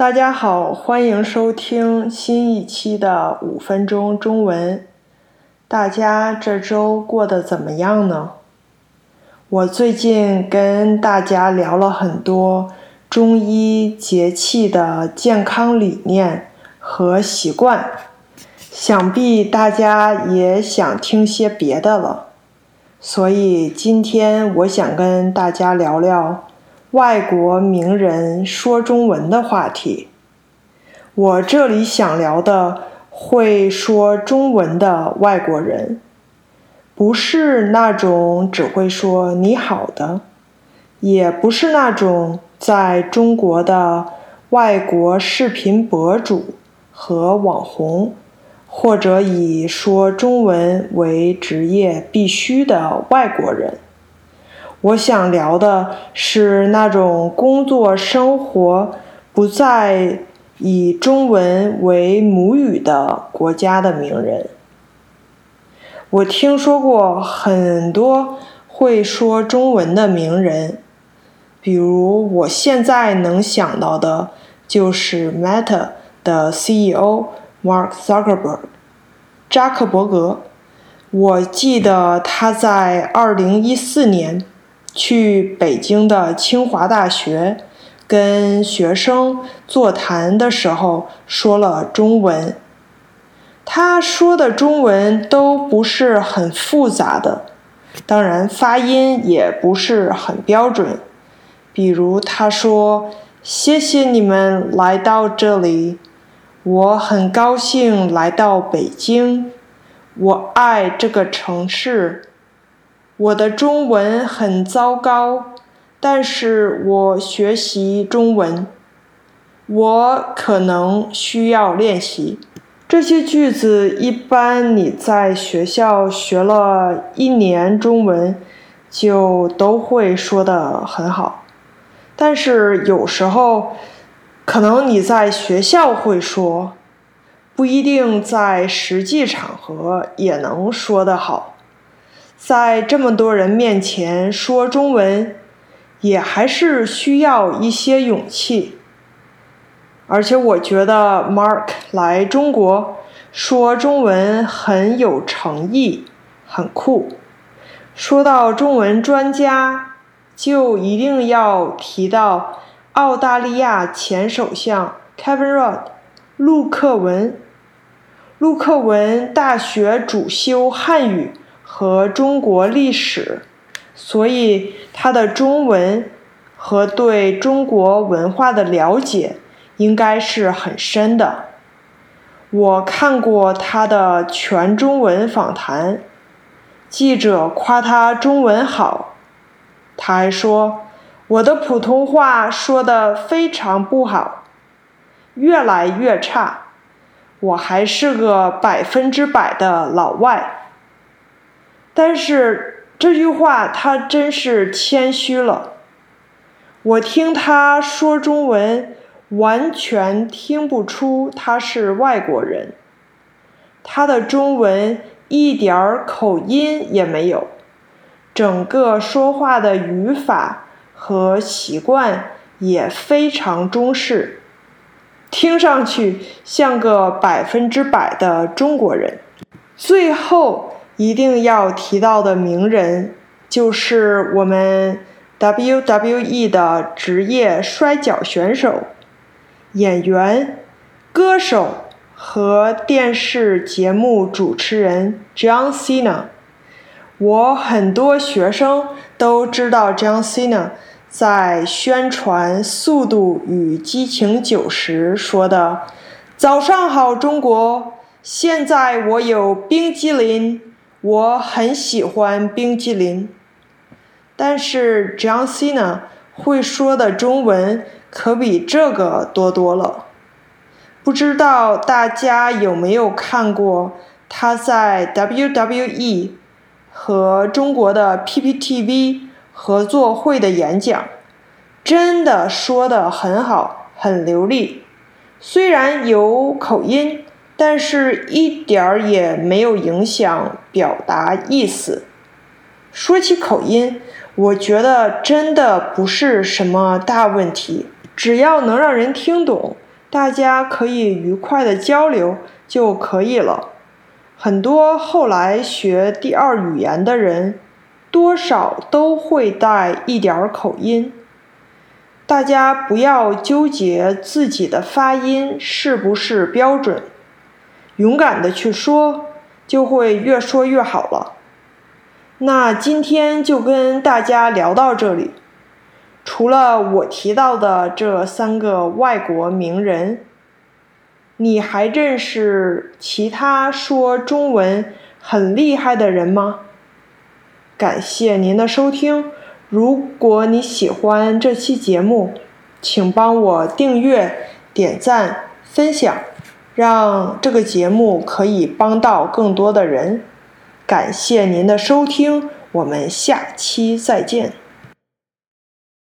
大家好，欢迎收听新一期的五分钟中文。大家这周过得怎么样呢？我最近跟大家聊了很多中医节气的健康理念和习惯，想必大家也想听些别的了。所以今天我想跟大家聊聊。外国名人说中文的话题，我这里想聊的会说中文的外国人，不是那种只会说你好的，也不是那种在中国的外国视频博主和网红，或者以说中文为职业必须的外国人。我想聊的是那种工作生活不再以中文为母语的国家的名人。我听说过很多会说中文的名人，比如我现在能想到的就是 Meta 的 CEO Mark Zuckerberg，扎克伯格。我记得他在二零一四年。去北京的清华大学跟学生座谈的时候说了中文，他说的中文都不是很复杂的，当然发音也不是很标准。比如他说：“谢谢你们来到这里，我很高兴来到北京，我爱这个城市。”我的中文很糟糕，但是我学习中文，我可能需要练习。这些句子一般你在学校学了一年中文，就都会说的很好。但是有时候，可能你在学校会说，不一定在实际场合也能说得好。在这么多人面前说中文，也还是需要一些勇气。而且我觉得 Mark 来中国说中文很有诚意，很酷。说到中文专家，就一定要提到澳大利亚前首相 Kevin Rudd，陆克文。陆克文大学主修汉语。和中国历史，所以他的中文和对中国文化的了解应该是很深的。我看过他的全中文访谈，记者夸他中文好，他还说我的普通话说的非常不好，越来越差，我还是个百分之百的老外。但是这句话他真是谦虚了。我听他说中文，完全听不出他是外国人。他的中文一点儿口音也没有，整个说话的语法和习惯也非常中式，听上去像个百分之百的中国人。最后。一定要提到的名人，就是我们 WWE 的职业摔跤选手、演员、歌手和电视节目主持人 John Cena。我很多学生都知道 John Cena 在宣传《速度与激情九》时说的：“早上好，中国！现在我有冰激凌。”我很喜欢冰激凌，但是 John Cena 会说的中文可比这个多多了。不知道大家有没有看过他在 WWE 和中国的 PPTV 合作会的演讲？真的说的很好，很流利，虽然有口音。但是，一点儿也没有影响表达意思。说起口音，我觉得真的不是什么大问题，只要能让人听懂，大家可以愉快的交流就可以了。很多后来学第二语言的人，多少都会带一点儿口音。大家不要纠结自己的发音是不是标准，勇敢的去说，就会越说越好了。那今天就跟大家聊到这里。除了我提到的这三个外国名人，你还认识其他说中文很厉害的人吗？感谢您的收听。如果你喜欢这期节目，请帮我订阅、点赞、分享，让这个节目可以帮到更多的人。感谢您的收听，我们下期再见。